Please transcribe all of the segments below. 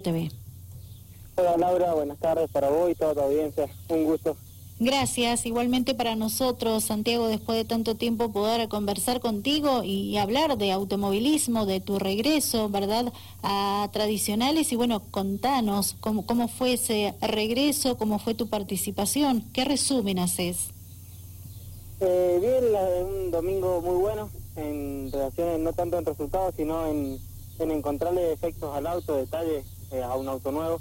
TV. Hola Laura, buenas tardes para vos y toda tu audiencia. Un gusto. Gracias, igualmente para nosotros, Santiago, después de tanto tiempo poder conversar contigo y, hablar de automovilismo, de tu regreso, ¿verdad?, a tradicionales y bueno, contanos cómo, cómo fue ese regreso, cómo fue tu participación, qué resumen haces. Eh, bien, un domingo muy bueno, en relación, no tanto en resultados, sino en, en encontrarle efectos al auto, detalles eh, a un auto nuevo.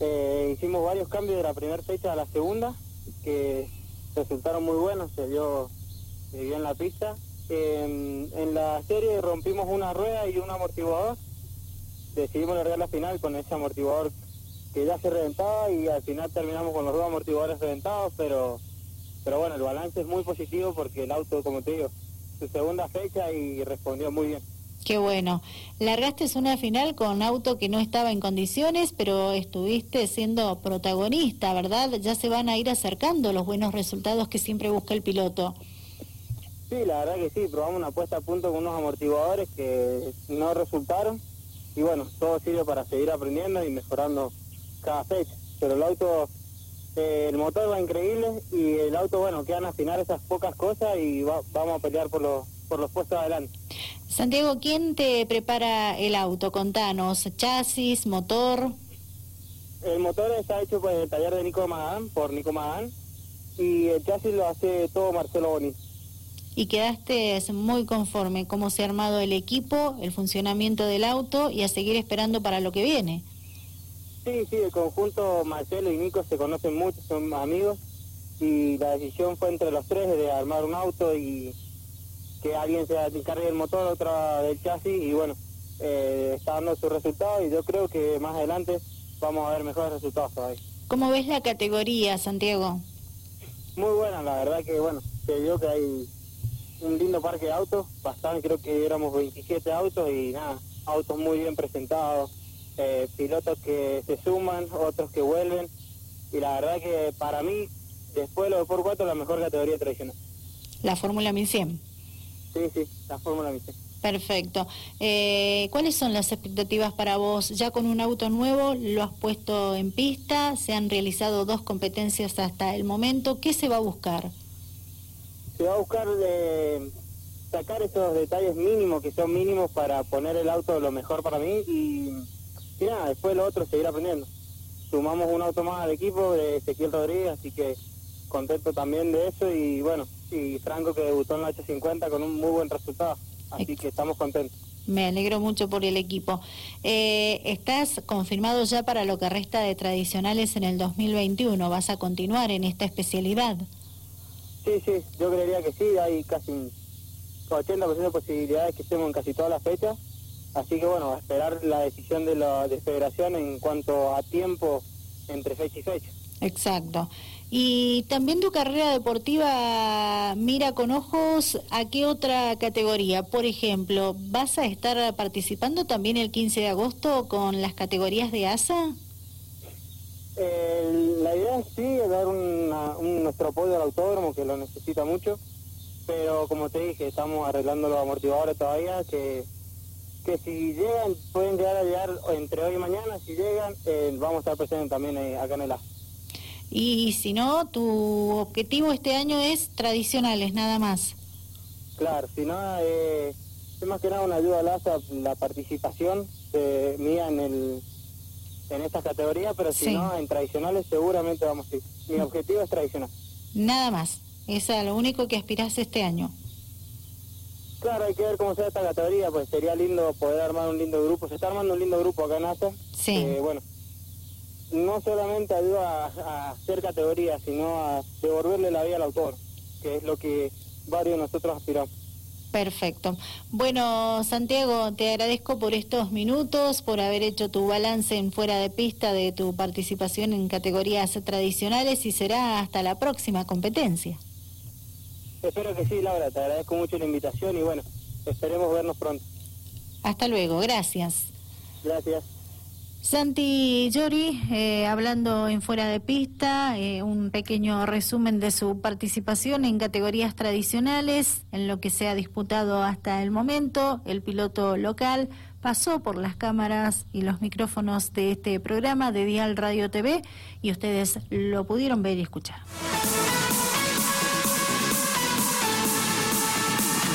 Eh, hicimos varios cambios de la primera fecha a la segunda, que resultaron muy buenos, se vio, se en la pista. en la serie rompimos una rueda y un amortiguador. Decidimos largar la final con ese amortiguador que ya se reventaba y al final terminamos con los dos amortiguadores reventados, pero, pero bueno, el balance es muy positivo porque el auto, como te digo, su segunda fecha y respondió muy bien. Qué bueno. Largaste una final con auto que no estaba en condiciones, pero estuviste siendo protagonista, ¿verdad? Ya se van a ir acercando los buenos resultados que siempre busca el piloto. Sí, la verdad que sí, probamos una puesta a punto con unos amortiguadores que no resultaron y bueno, todo sirve para seguir aprendiendo y mejorando cada fecha. Pero el auto, eh, el motor va increíble y el auto, bueno, quedan afinar esas pocas cosas y vamos a pelear por los, por los puestos adelante. Santiago, ¿quién te prepara el auto? Contanos, chasis, motor. El motor está hecho por el taller de Nico Magán, por Nico Magán, y el chasis lo hace todo Marcelo Boni. Y quedaste muy conforme cómo se ha armado el equipo, el funcionamiento del auto y a seguir esperando para lo que viene. Sí, sí, el conjunto Marcelo y Nico se conocen mucho, son amigos y la decisión fue entre los tres de armar un auto y que alguien se encargue del motor, otra del chasis y bueno, eh, está dando su resultado y yo creo que más adelante vamos a ver mejores resultados todavía. ¿Cómo ves la categoría, Santiago? Muy buena, la verdad que bueno, se vio que hay un lindo parque de autos, bastante, creo que éramos 27 autos y nada, autos muy bien presentados, eh, pilotos que se suman, otros que vuelven y la verdad que para mí, después de los por 4 la mejor categoría tradicional. La Fórmula 1100. Sí, sí, la Fórmula viste. Perfecto. Eh, ¿Cuáles son las expectativas para vos? Ya con un auto nuevo lo has puesto en pista, se han realizado dos competencias hasta el momento. ¿Qué se va a buscar? Se va a buscar de sacar esos detalles mínimos que son mínimos para poner el auto lo mejor para mí y, y nada, después lo otro seguir aprendiendo. Sumamos un auto más al equipo de Ezequiel Rodríguez, así que contento también de eso y bueno, y Franco que debutó en la H50 con un muy buen resultado, así que estamos contentos. Me alegro mucho por el equipo. Eh, ¿Estás confirmado ya para lo que resta de tradicionales en el 2021? ¿Vas a continuar en esta especialidad? Sí, sí, yo creería que sí, hay casi un 80% de posibilidades que estemos en casi todas las fechas, así que bueno, a esperar la decisión de la de federación en cuanto a tiempo entre fecha y fecha. Exacto. Y también tu carrera deportiva mira con ojos a qué otra categoría. Por ejemplo, ¿vas a estar participando también el 15 de agosto con las categorías de ASA? Eh, la idea es sí, dar un, nuestro apoyo al autódromo que lo necesita mucho, pero como te dije, estamos arreglando los amortiguadores todavía, que, que si llegan, pueden llegar a llegar entre hoy y mañana, si llegan, eh, vamos a estar presentes también eh, acá en el ASA. Y si no, tu objetivo este año es tradicionales, nada más. Claro, si no, eh, es más que nada una ayuda a la, la participación de, mía en el en estas categorías, pero si no, en tradicionales seguramente vamos a ir. Mi objetivo es tradicional. Nada más, es lo único que aspiras este año. Claro, hay que ver cómo sea esta categoría, pues sería lindo poder armar un lindo grupo. Se está armando un lindo grupo acá en ASA. Sí. Eh, bueno, no solamente ayuda a, hacer categorías, sino a devolverle la vida al autor, que es lo que varios de nosotros aspiramos. Perfecto. Bueno, Santiago, te agradezco por estos minutos, por haber hecho tu balance en fuera de pista de tu participación en categorías tradicionales y será hasta la próxima competencia. Espero que sí, Laura, te agradezco mucho la invitación y bueno, esperemos vernos pronto. Hasta luego, gracias. Gracias. Santi Llori, eh, hablando en fuera de pista, eh, un pequeño resumen de su participación en categorías tradicionales, en lo que se ha disputado hasta el momento, el piloto local pasó por las cámaras y los micrófonos de este programa de Dial Radio TV y ustedes lo pudieron ver y escuchar.